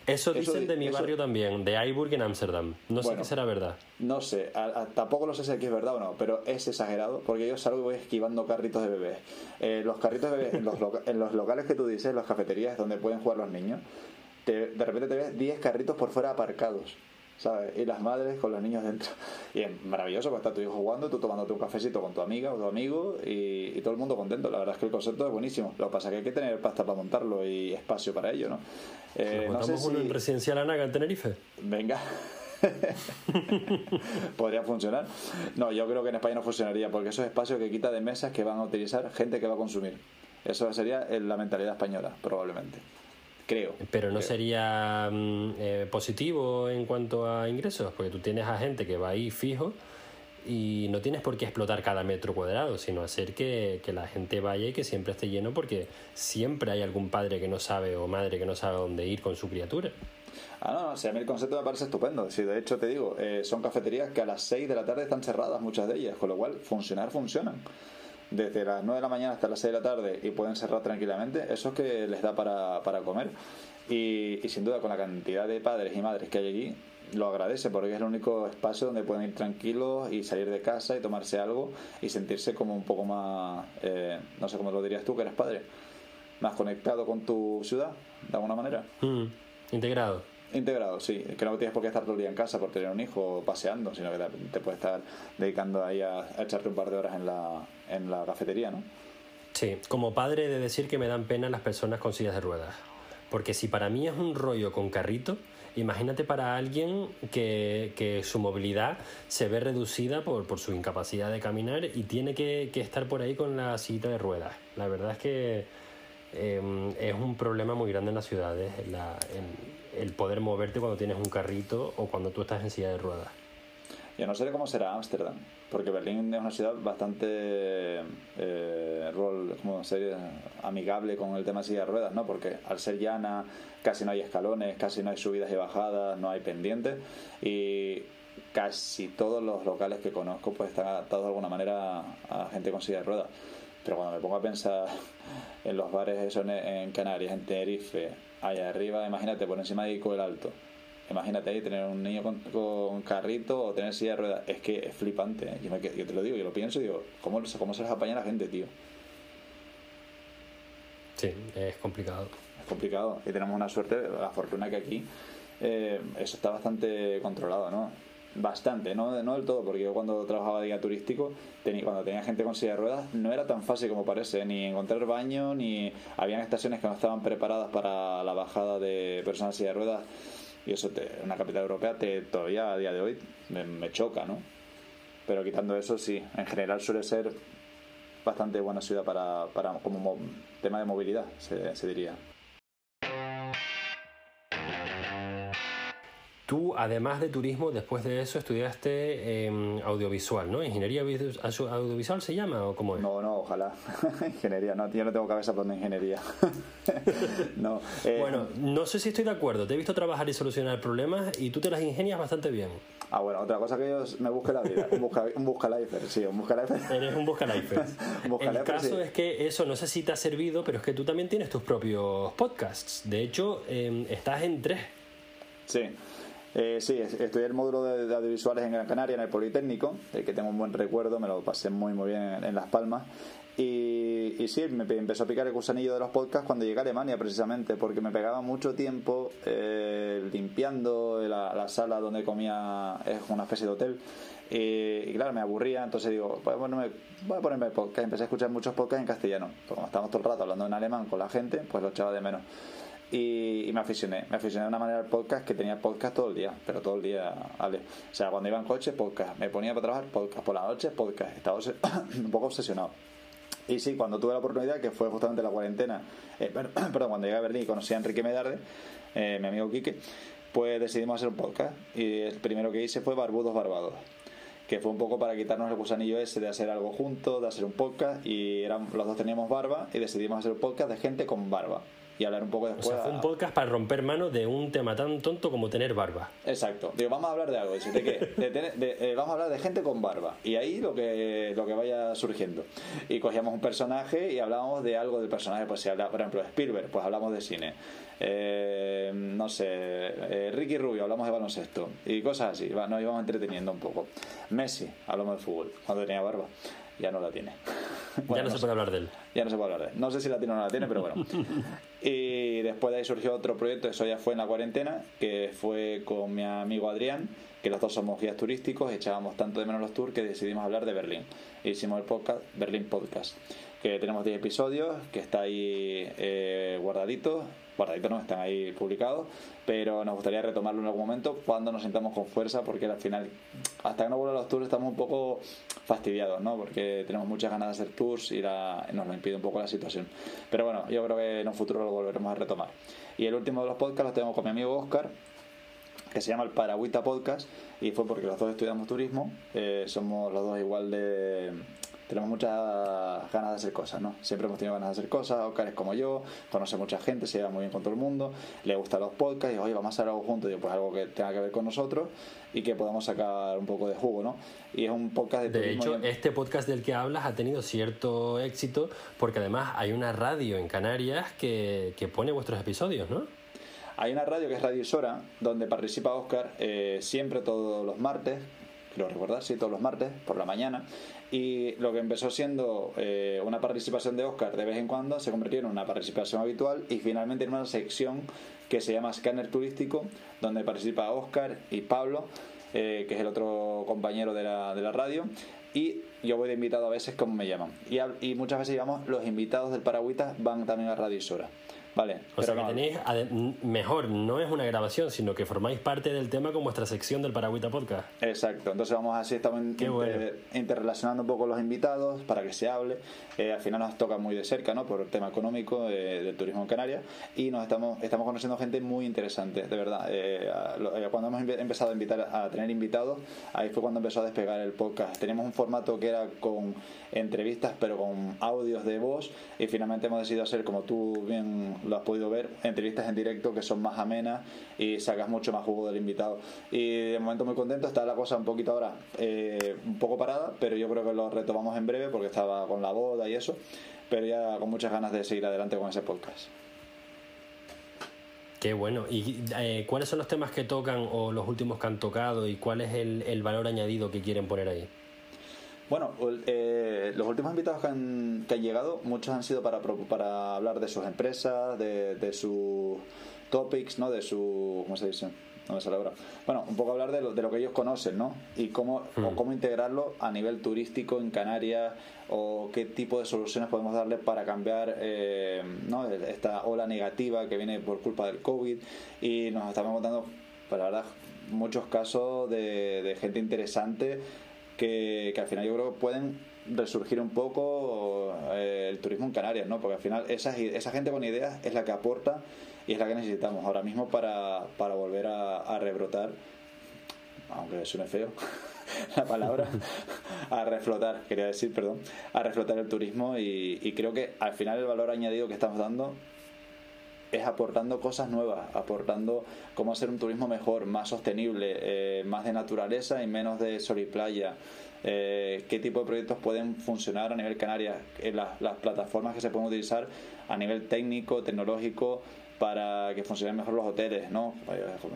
Eso dicen de mi barrio también, de Aiburg en Ámsterdam. No sé qué será verdad. No sé, tampoco lo sé si aquí es verdad o no, pero es exagerado porque yo salgo y voy esquivando carritos de bebés. Eh, los carritos de bebés en los, en los locales que tú dices, en las cafeterías donde pueden jugar los niños, de repente te ves 10 carritos por fuera aparcados. ¿sabes? Y las madres con los niños dentro. Y es maravilloso, porque está tu hijo jugando, tú tomándote un cafecito con tu amiga o tu amigo y, todo el mundo contento. La verdad es que el concepto es buenísimo. Lo que pasa es que hay que tener pasta para montarlo y espacio para ello, ¿no? Eh, no sé uno en Residencial Anaga en Tenerife? Venga. Podría funcionar. No, yo creo que en España no funcionaría porque eso es espacio que quita de mesas que van a utilizar gente que va a consumir. Eso sería la mentalidad española, probablemente creo. Pero no sería mm, eh, positivo en cuanto a ingresos, porque tú tienes a gente que va ahí fijo y no tienes por qué explotar cada metro cuadrado, sino hacer que, la gente vaya y que siempre esté lleno porque siempre hay algún padre que no sabe o madre que no sabe dónde ir con su criatura. Ah, no, no, a mí el concepto me parece estupendo. Si de hecho te digo, eh, son cafeterías que a las 6 de la tarde están cerradas, muchas de ellas, con lo cual funcionar funcionan desde las 9 de la mañana hasta las 6 de la tarde y pueden cerrar tranquilamente, eso es que les da para, para comer. Y, sin duda, con la cantidad de padres y madres que hay allí, lo agradece porque es el único espacio donde pueden ir tranquilos y salir de casa y tomarse algo y sentirse como un poco más, eh, no sé cómo lo dirías tú, que eres padre, más conectado con tu ciudad, de alguna manera. Mm, integrado. Integrado, sí. Que no tienes por qué estar todo el día en casa por tener un hijo paseando, sino que te, puedes estar dedicando ahí a, echarte un par de horas en la, en la cafetería, ¿no? Sí, como padre de decir que me dan pena las personas con sillas de ruedas. Porque si para mí es un rollo con carrito, imagínate para alguien que, que su movilidad se ve reducida por, por, su incapacidad de caminar y tiene que, que, estar por ahí con la silla de ruedas. La verdad es que em, es un problema muy grande en las ciudades. La, el poder moverte cuando tienes un carrito o cuando tú estás en silla de ruedas. Yo no sé cómo será Ámsterdam, porque Berlín es una ciudad bastante eh, rol, como amigable con el tema de silla de ruedas, ¿no? Porque al ser llana, casi no hay escalones, casi no hay subidas y bajadas, no hay pendientes y casi todos los locales que conozco pues están adaptados de alguna manera a gente con silla de ruedas. Pero cuando me pongo a pensar en los bares eso en Canarias, en Tenerife, allá arriba, imagínate, por encima de Ico el Alto. Imagínate ahí tener un niño con, carrito o tener silla de ruedas. Es que es flipante. ¿eh? Yo, te lo digo, yo lo pienso y digo, ¿cómo, ¿cómo se les apaña la gente, tío? Sí, es complicado. Es complicado. Y tenemos una suerte, la fortuna que aquí eh, eso está bastante controlado, ¿no? bastante, no, no del todo, porque yo cuando trabajaba de guía turístico, tenía, cuando tenía gente con silla de ruedas, no era tan fácil como parece, ni encontrar baño, ni habían estaciones que no estaban preparadas para la bajada de personas en silla de ruedas, y eso te, una capital europea te, todavía a día de hoy me, choca, ¿no? Pero quitando eso, sí, en general suele ser bastante buena ciudad para, para como tema de movilidad, se diría. Tú, además de turismo, después de eso estudiaste eh, audiovisual, ¿no? ¿Ingeniería audiovisual se llama o cómo es? No, no, ojalá. ingeniería, no, yo no tengo cabeza para ingeniería. no, eh, bueno, no sé si estoy de acuerdo. Te he visto trabajar y solucionar problemas y tú te las ingenias bastante bien. Ah, bueno, otra cosa que yo me busque la vida. Un, busca, un buscalifer, sí, un buscalifer. Eres un buscalifer. El caso es que eso no sé si te ha servido, pero es que tú también tienes tus propios podcasts. De hecho, em, estás en tres. Sí. Eh, sí, estudié el módulo de, audiovisuales en Gran Canaria, en el Politécnico, el que tengo un buen recuerdo, me lo pasé muy muy bien en, Las Palmas. Y, sí, me empezó a picar el gusanillo de los podcasts cuando llegué a Alemania, precisamente, porque me pegaba mucho tiempo eh, limpiando la, sala donde comía, es una especie de hotel. Y, claro, me aburría, entonces digo, ponerme, voy a ponerme podcast. Empecé a escuchar muchos podcasts en castellano. como estábamos todo el rato hablando en alemán con la gente, pues lo echaba de menos y, me aficioné. Me aficioné de una manera al podcast que tenía podcast todo el día, pero todo el día, vale. O sea, cuando iba en coche, podcast. Me ponía para trabajar, podcast. Por la noche, podcast. Estaba un poco obsesionado. Y sí, cuando tuve la oportunidad, que fue justamente la cuarentena, eh, perdón, cuando llegué a Berlín y conocí a Enrique Medarde, eh, mi amigo Quique, pues decidimos hacer un podcast. Y el primero que hice fue Barbudos Barbados que fue un poco para quitarnos el gusanillo ese de hacer algo juntos, de hacer un podcast, y eran, los dos teníamos barba y decidimos hacer un podcast de gente con barba y hablar un poco después. O sea, fue un podcast para romper manos de un tema tan tonto como tener barba. Exacto. Digo, vamos a hablar de algo. ¿de De, de, vamos a hablar de gente con barba. Y ahí lo que, lo que vaya surgiendo. Y cogíamos un personaje y hablábamos de algo del personaje. Pues si habla, por ejemplo, Spielberg, pues hablamos de cine. Eh, no sé, eh, Ricky Rubio, hablamos de baloncesto. Y cosas así. Nos íbamos entreteniendo un poco. Messi, hablamos de fútbol, cuando tenía barba ya no la tiene. ya no, se puede hablar de él. Ya no se puede hablar de él. No sé si la tiene o no la tiene, pero bueno. y después de ahí surgió otro proyecto, eso ya fue en la cuarentena, que fue con mi amigo Adrián, que los dos somos guías turísticos, echábamos tanto de menos los tours que decidimos hablar de Berlín. hicimos el podcast, Berlín Podcast, que tenemos 10 episodios, que está ahí eh, guardadito guardaditos no están ahí publicados, pero nos gustaría retomarlo en algún momento cuando nos sintamos con fuerza, porque al final, hasta que no vuelvan los tours, estamos un poco fastidiados, ¿no? Porque tenemos muchas ganas de hacer tours y nos lo impide un poco la situación. Pero bueno, yo creo que en un futuro lo volveremos a retomar. Y el último de los podcasts lo tengo con mi amigo Oscar, que se llama el Paragüita Podcast, y fue porque los dos estudiamos turismo, eh, somos los dos igual de tenemos muchas ganas de hacer cosas, ¿no? Siempre hemos tenido ganas de hacer cosas, Oscar es como yo, conoce mucha gente, se lleva muy bien con todo el mundo, le gustan los podcasts y oye, vamos a hacer algo juntos, y pues algo que tenga que ver con nosotros y que podamos sacar un poco de jugo, ¿no? Y es un podcast de De hecho, este podcast del que hablas ha tenido cierto éxito porque además hay una radio en Canarias que, que pone vuestros episodios, ¿no? Hay una radio que es Radio Sora, donde participa Oscar eh, siempre todos los martes, lo recordás, sí, todos los martes por la mañana. Y lo que empezó siendo eh, una participación de Oscar de vez en cuando se convirtió en una participación habitual y finalmente en una sección que se llama Scanner Turístico, donde participa Oscar y Pablo, eh, que es el otro compañero de la, de la radio. Y yo voy de invitado a veces como me llaman. Y, muchas veces, digamos, los invitados del Paragüita van también a Radio Sora. Vale. O sea que tenéis, mejor, no es una grabación, sino que formáis parte del tema con vuestra sección del Paragüita Podcast. Exacto, entonces vamos así, estamos interrelacionando un poco los invitados para que se hable. Eh, al final nos toca muy de cerca, ¿no? Por el tema económico eh, del turismo en Canarias y nos estamos, estamos conociendo gente muy interesante, de verdad. Eh, cuando hemos empezado a invitar a tener invitados, ahí fue cuando empezó a despegar el podcast. Teníamos un formato que era con entrevistas, pero con audios de voz y finalmente hemos decidido hacer, como tú bien lo has podido ver, entrevistas en directo que son más amenas y sacas mucho más jugo del invitado. Y de momento muy contento, está la cosa un poquito ahora eh, un poco parada, pero yo creo que lo retomamos en breve porque estaba con la boda y eso, pero ya con muchas ganas de seguir adelante con ese podcast. Qué bueno. ¿Y eh, cuáles son los temas que tocan o los últimos que han tocado y cuál es el, el valor añadido que quieren poner ahí? Bueno, eh, los últimos invitados que han, que han, llegado, muchos han sido para, para hablar de sus empresas, de, de sus topics, ¿no? De su... ¿Cómo se dice? No me sale ahora. Bueno, un poco hablar de lo, de lo que ellos conocen, ¿no? Y cómo, o hmm. cómo integrarlo a nivel turístico en Canarias o qué tipo de soluciones podemos darle para cambiar eh, ¿no? esta ola negativa que viene por culpa del COVID. Y nos estamos contando, pues la verdad, muchos casos de, de gente interesante que, al final yo creo que pueden resurgir un poco eh, el turismo en Canarias, ¿no? Porque al final esa, esa gente con ideas es la que aporta y es la que necesitamos ahora mismo para, para volver a, rebrotar, aunque suene feo la palabra, a reflotar, quería decir, perdón, a reflotar el turismo y, y creo que al final el valor añadido que estamos dando es aportando cosas nuevas, aportando cómo hacer un turismo mejor, más sostenible, eh, más de naturaleza y menos de sol y playa. Eh, qué tipo de proyectos pueden funcionar a nivel Canarias, en las, las plataformas que se pueden utilizar a nivel técnico, tecnológico, para que funcionen mejor los hoteles, ¿no?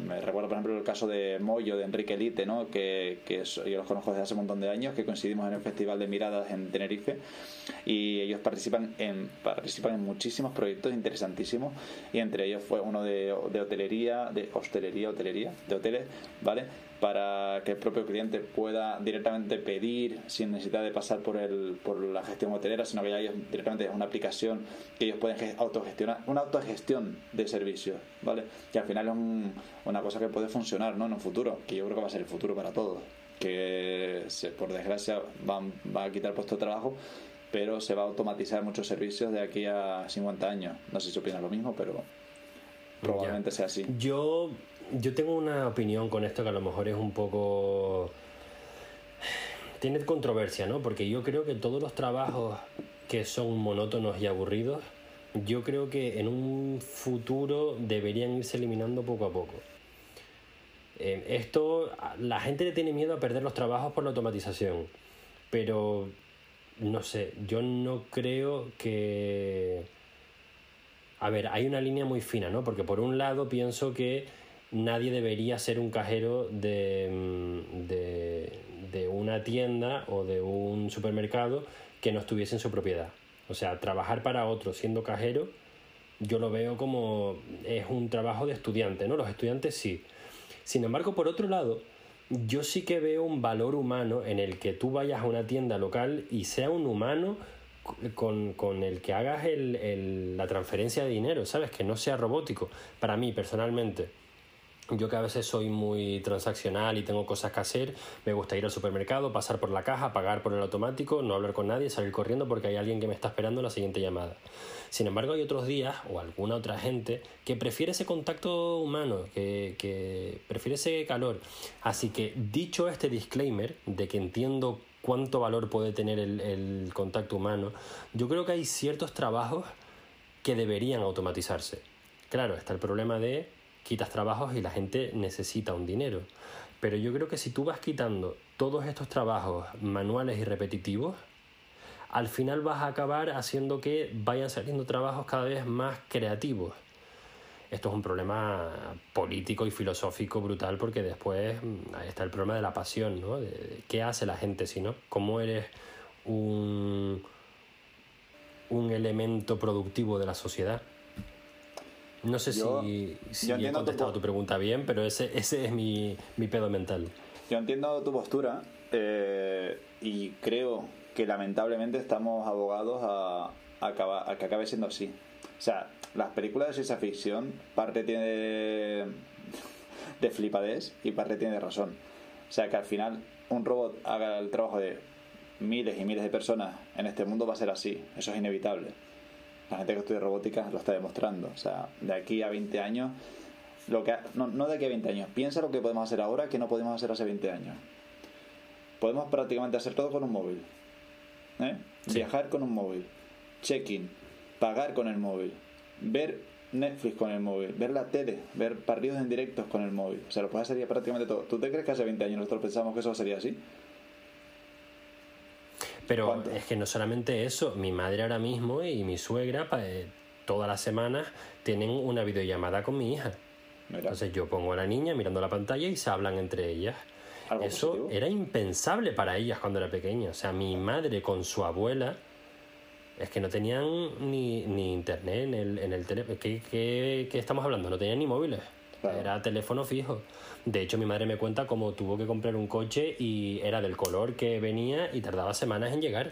Me recuerdo, por ejemplo, el caso de Moyo, de Enrique Elite, ¿no? Que, que yo los conozco desde hace un montón de años, que coincidimos en el Festival de Miradas en Tenerife y ellos participan en, participan en muchísimos proyectos interesantísimos y entre ellos fue uno de, de hotelería, de hostelería, hotelería, de hoteles, ¿vale? Para que el propio cliente pueda directamente pedir sin necesidad de pasar por el por la gestión hotelera, sino que ya ellos directamente es una aplicación que ellos pueden autogestionar, una autogestión de servicios, ¿vale? Que al final es una cosa que puede funcionar, ¿no? En un futuro, que yo creo que va a ser el futuro para todos, que se, por desgracia va a quitar puesto de trabajo, pero se va a automatizar muchos servicios de aquí a 50 años. No sé si opinas lo mismo, pero probablemente sea así. Yo yo tengo una opinión con esto que a lo mejor es un poco... Tiene controversia, ¿no? Porque yo creo que todos los trabajos que son monótonos y aburridos, yo creo que en un futuro deberían irse eliminando poco a poco. Eh, esto, la gente le tiene miedo a perder los trabajos por la automatización, pero no sé, yo no creo que... A ver, hay una línea muy fina, ¿no? Porque por un lado pienso que nadie debería ser un cajero mm, de, de, una tienda o de un supermercado que no estuviese en su propiedad. O sea, trabajar para otro siendo cajero, yo lo veo como es un trabajo de estudiante, ¿no? Los estudiantes sí. Sin embargo, por otro lado, yo sí que veo un valor humano en el que tú vayas a una tienda local y sea un humano con, con el que hagas el, el, la transferencia de dinero, ¿sabes? Que no sea robótico. Para mí, personalmente yo que a veces soy muy transaccional y tengo cosas que hacer, me gusta ir al supermercado, pasar por la caja, pagar por el automático, no hablar con nadie, salir corriendo porque hay alguien que me está esperando la siguiente llamada. Sin embargo, hay otros días o alguna otra gente que prefiere ese contacto humano, que, que prefiere ese calor. Así que dicho este disclaimer de que entiendo cuánto valor puede tener el, contacto humano, yo creo que hay ciertos trabajos que deberían automatizarse. Claro, está el problema de quitas trabajos y la gente necesita un dinero. Pero yo creo que si tú vas quitando todos estos trabajos manuales y repetitivos, al final vas a acabar haciendo que vayan saliendo trabajos cada vez más creativos. Esto es un problema político y filosófico brutal porque después mm, está el problema de la pasión, ¿no? ¿Qué hace la gente si no? ¿Cómo eres un, un elemento productivo de la sociedad? No sé si, si he contestado tu... pregunta bien, pero ese, ese es mi, mi pedo mental. Yo entiendo tu postura eh, y creo que lamentablemente estamos abogados a, a, que acabe siendo así. O sea, las películas de ciencia ficción parte tiene de, de flipadez y parte tiene de razón. O sea, que al final un robot haga el trabajo de miles y miles de personas en este mundo va a ser así. Eso es inevitable la gente que estudia robótica lo está demostrando. O sea, de aquí a 20 años, lo que no, no de aquí a 20 años, piensa lo que podemos hacer ahora que no podemos hacer hace 20 años. Podemos prácticamente hacer todo con un móvil. ¿eh? Viajar con un móvil, check-in, pagar con el móvil, ver Netflix con el móvil, ver la tele, ver partidos en directos con el móvil. O sea, lo puedes hacer prácticamente todo. ¿Tú te crees que hace 20 años nosotros pensábamos que eso sería así? Pero es que no solamente eso, mi madre ahora mismo y mi suegra eh, todas las semanas tienen una videollamada con mi hija. Entonces yo pongo a la niña mirando la pantalla y se hablan entre ellas. Eso era impensable para ellas cuando era pequeña. O sea, mi madre con su abuela es que no tenían ni, ni internet en el, en el teléfono. ¿Qué, qué, ¿Qué, estamos hablando? No tenían ni móviles. Era teléfono fijo. De hecho, mi madre me cuenta cómo tuvo que comprar un coche y era del color que venía y tardaba semanas en llegar.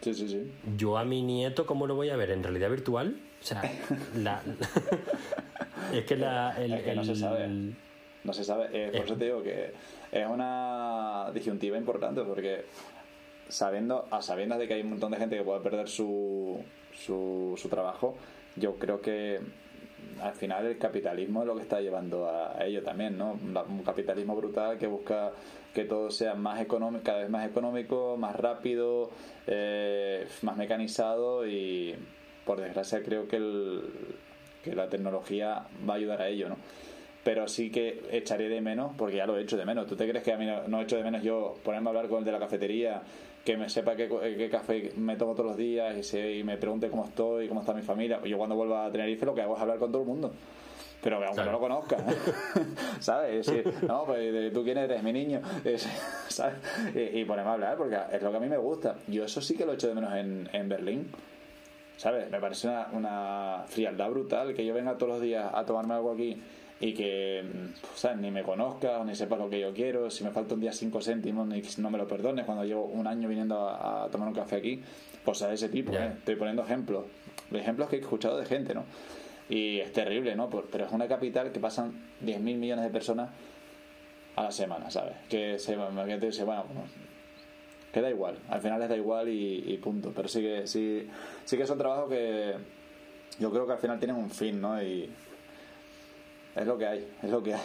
Sí, sí, sí. Yo a mi nieto, ¿cómo lo voy a ver? ¿En realidad virtual? O sea, la... es que la... es que no se sabe. No se sabe. Eh, por eso te digo que es una disyuntiva importante porque sabiendo, a sabiendas de que hay un montón de gente que puede perder su, su, trabajo, yo creo que al final el capitalismo es lo que está llevando a, ello también, ¿no? Un capitalismo brutal que busca que todo sea más económico, cada vez más económico, más rápido, eh, más mecanizado y por desgracia creo que, el, que la tecnología va a ayudar a ello, ¿no? Pero sí que echaré de menos, porque ya lo he hecho de menos. ¿Tú te crees que a mí no, no he hecho de menos yo ponerme a hablar con el de la cafetería que me sepa qué, café me tomo todos los días y, se, y me pregunte cómo estoy, cómo está mi familia. Yo cuando vuelva a Tenerife lo que hago es hablar con todo el mundo. Pero aunque no lo conozca, ¿sabes? no, pues tú quién eres, mi niño, ¿sabes? Y, y ponerme a hablar, porque es lo que a mí me gusta. Yo eso sí que lo echo de menos en, en Berlín. ¿Sabes? Me parece una, una frialdad brutal que yo venga todos los días a tomarme algo aquí y que ¿sabes? ni me conozcas ni sepas lo que yo quiero, si me falta un día cinco céntimos ni no me lo perdones cuando llevo un año viniendo a, tomar un café aquí, pues de ese tipo, ¿eh? estoy poniendo ejemplos, ejemplos que he escuchado de gente, ¿no? Y es terrible, ¿no? Pero es una capital que pasan 10.000 millones de personas a la semana, ¿sabes? Que se, dice, bueno, que da igual, al final les da igual y, punto, pero sí que, sí, sí que son trabajos que yo creo que al final tienen un fin, ¿no? Y, es lo que hay, es lo que hay.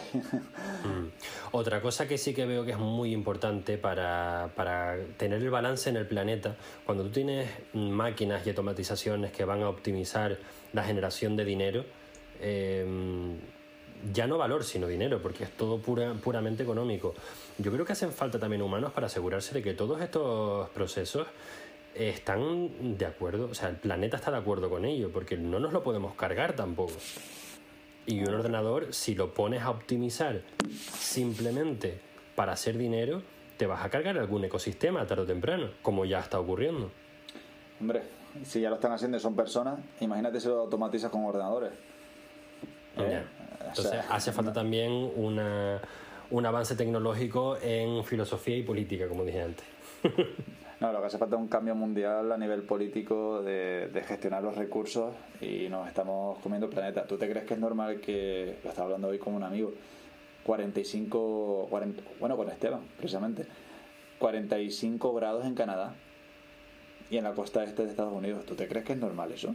Mm. Otra cosa que sí que veo que es muy importante para, tener el balance en el planeta, cuando tú tienes máquinas y automatizaciones que van a optimizar la generación de dinero, em, ya no valor, sino dinero, porque es todo pura, puramente económico. Yo creo que hacen falta también humanos para asegurarse de que todos estos procesos están de acuerdo, o sea, el planeta está de acuerdo con ello, porque no nos lo podemos cargar tampoco. Y un ordenador, si lo pones a optimizar simplemente para hacer dinero, te vas a cargar algún ecosistema tarde o temprano, como ya está ocurriendo. Hombre, si ya lo están haciendo y son personas, imagínate si lo automatizas con ordenadores. ¿Eh? Entonces hace falta también una, un avance tecnológico en filosofía y política, como dije antes. No, lo que hace falta es un cambio mundial a nivel político de, gestionar los recursos y nos estamos comiendo el planeta. ¿Tú te crees que es normal que, lo estaba hablando hoy con un amigo, 45, bueno, con Esteban, precisamente, 45 grados en Canadá y en la costa este de Estados Unidos? ¿Tú te crees que es normal eso?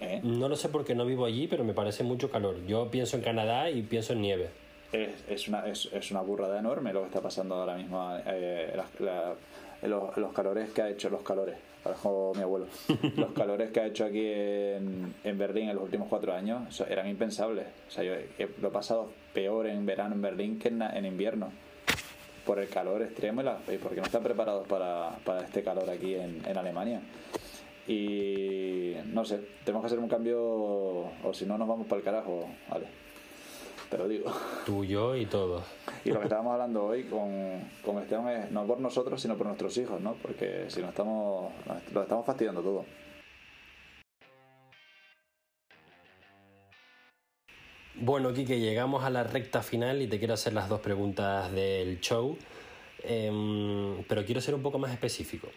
¿Eh? No lo sé porque no vivo allí, pero me parece mucho calor. Yo pienso en Canadá y pienso en nieve. Es, una, es, es una burrada enorme lo que está pasando ahora mismo. Eh, la, los, los calores que ha hecho, los calores, como mi abuelo, los calores que ha hecho aquí en, en Berlín en los últimos cuatro años eran impensables. O sea, yo lo he pasado peor en verano en Berlín que en, invierno por el calor extremo y, la, porque no están preparados para, para este calor aquí en, en, Alemania. Y no sé, tenemos que hacer un cambio o si no nos vamos para el carajo, vale te lo digo. Tuyo y todo. Y lo que estábamos hablando hoy con, con Esteban es no por nosotros, sino por nuestros hijos, ¿no? Porque si no estamos, lo estamos fastidiando todo. Bueno, Kike, llegamos a la recta final y te quiero hacer las dos preguntas del show. Em, pero quiero ser un poco más específico,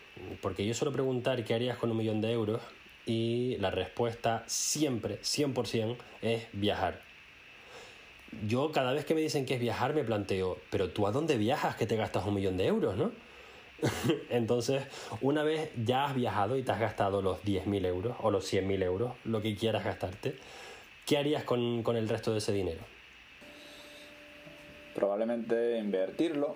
porque yo suelo preguntar qué harías con un millón de euros y la respuesta siempre, 100%, es viajar yo cada vez que me dicen que es viajar me planteo, pero tú a dónde viajas que te gastas un millón de euros, ¿no? Entonces, una vez ya has viajado y te has gastado los 10.000 euros o los 100.000 euros, lo que quieras gastarte, ¿qué harías con, el resto de ese dinero? Probablemente invertirlo.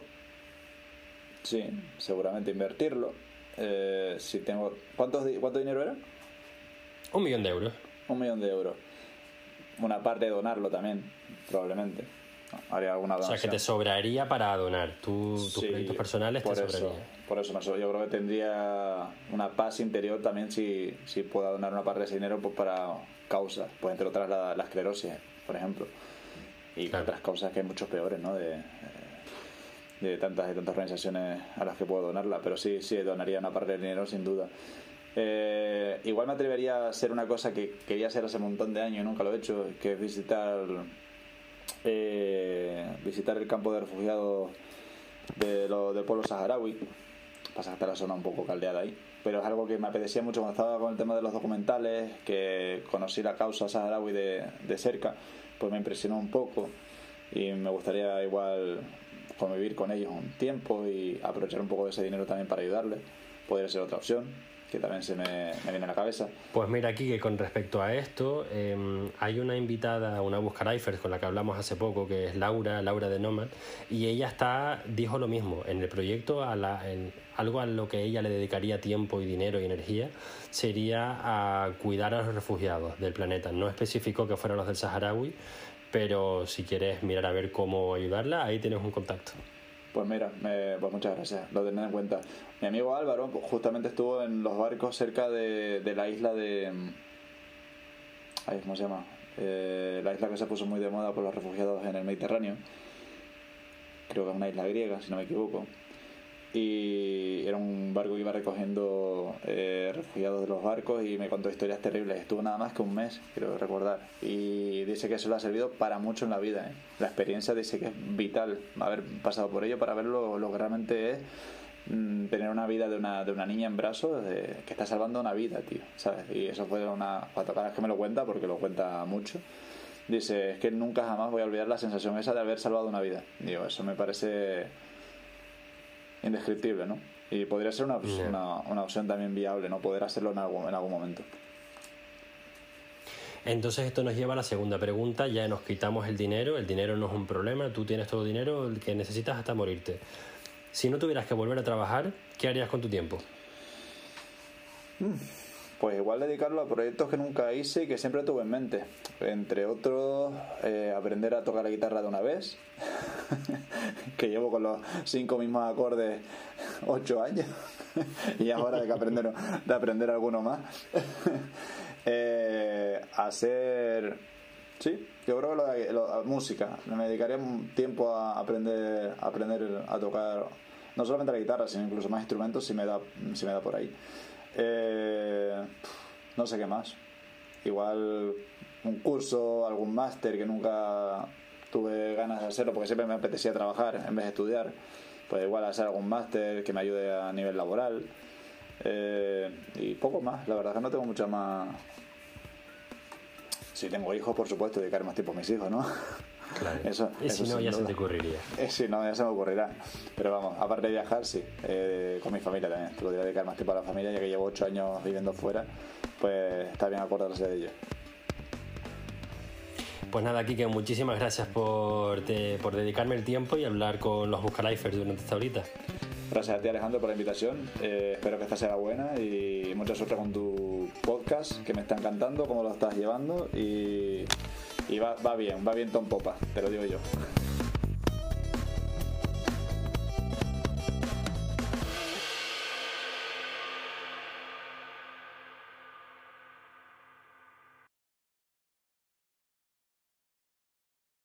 Sí, seguramente invertirlo. Eh, si tengo, ¿cuánto dinero era? Un millón de euros. Un millón de euros. Una parte de donarlo también probablemente. Haría alguna donación. O sea, que te sobraría para donar. tus proyectos personales por te eso, Por eso, yo creo que tendría una paz interior también si, si pueda donar una parte de ese dinero pues, para causas, pues entre otras la, esclerosis, por ejemplo. Y otras causas que hay muchos peores, ¿no? De, de tantas y tantas organizaciones a las que puedo donarla. Pero sí, sí, donaría una parte del dinero sin duda. Eh, igual me atrevería a hacer una cosa que quería hacer hace un montón de años y nunca lo he hecho, que es visitar eh, visitar el campo de refugiados de lo, del pueblo saharaui. Pasa que está la zona un poco caldeada ahí. Pero es algo que me apetecía mucho cuando estaba con el tema de los documentales, que conocí la causa saharaui de, de cerca, pues me impresionó un poco y me gustaría igual convivir con ellos un tiempo y aprovechar un poco de ese dinero también para ayudarles. Podría ser otra opción que también se me, viene a la cabeza. Pues mira aquí que con respecto a esto, em, hay una invitada, una Buscarifers con la que hablamos hace poco, que es Laura, Laura de Nomad, y ella está, dijo lo mismo, en el proyecto, a la, en, algo a lo que ella le dedicaría tiempo y dinero y energía, sería a cuidar a los refugiados del planeta. No especificó que fueran los del Saharaui, pero si quieres mirar a ver cómo ayudarla, ahí tienes un contacto. Pues mira, pues muchas gracias, lo tened en cuenta. Mi amigo Álvaro justamente estuvo en los barcos cerca de, la isla de... Ay, ¿Cómo se llama? Eh, la isla que se puso muy de moda por los refugiados en el Mediterráneo. Creo que es una isla griega, si no me equivoco y era un barco que iba recogiendo eh, refugiados de los barcos y me contó historias terribles. Estuvo nada más que un mes, quiero recordar. Y dice que eso le ha servido para mucho en la vida. ¿eh? La experiencia dice que es vital haber pasado por ello para ver lo, que realmente es mm, tener una vida de una, de una niña en brazos que está salvando una vida, tío. ¿sabes? Y eso fue una... Cuatro caras que me lo cuenta, porque lo cuenta mucho. Dice, es que nunca jamás voy a olvidar la sensación esa de haber salvado una vida. Digo, eso me parece indescriptible, ¿no? Y podría ser una, una, opción también viable, ¿no? Poder hacerlo en algún, en algún momento. Entonces esto nos lleva a la segunda pregunta, ya nos quitamos el dinero, el dinero no es un problema, tú tienes todo el dinero que necesitas hasta morirte. Si no tuvieras que volver a trabajar, ¿qué harías con tu tiempo? Mm pues igual dedicarlo a proyectos que nunca hice y que siempre tuve en mente. Entre otros, eh, aprender a tocar la guitarra de una vez, que llevo con los cinco mismos acordes ocho años, y ahora hay que aprender, de aprender alguno más. eh, hacer, sí, yo creo que lo música. Me dedicaría tiempo a aprender, a aprender a tocar no solamente la guitarra, sino incluso más instrumentos si me da, si me da por ahí. Eh, no sé qué más. Igual un curso, algún máster que nunca tuve ganas de hacerlo porque siempre me apetecía trabajar en vez de estudiar. Pues igual hacer algún máster que me ayude a nivel laboral. Eh, y poco más, la verdad es que no tengo mucha más. Si tengo hijos, por supuesto, dedicar más tiempo a mis hijos, ¿no? Claro. Eso, y si no, ya se te ocurriría. Eh, si no, ya se me ocurrirá. Pero vamos, aparte de viajar, sí. Eh, con mi familia también. Podría dedicar más tiempo a la familia, ya que llevo ocho años viviendo fuera. Pues está bien acordarse de ello. Pues nada, Kike, muchísimas gracias por, por dedicarme el tiempo y hablar con los Buscalifers durante esta horita. Gracias a ti Alejandro por la invitación. Eh, espero que esta sea buena y mucha suerte con tu podcast, que me está encantando, cómo lo estás llevando y va bien, va bien Tom Popa, te lo digo yo.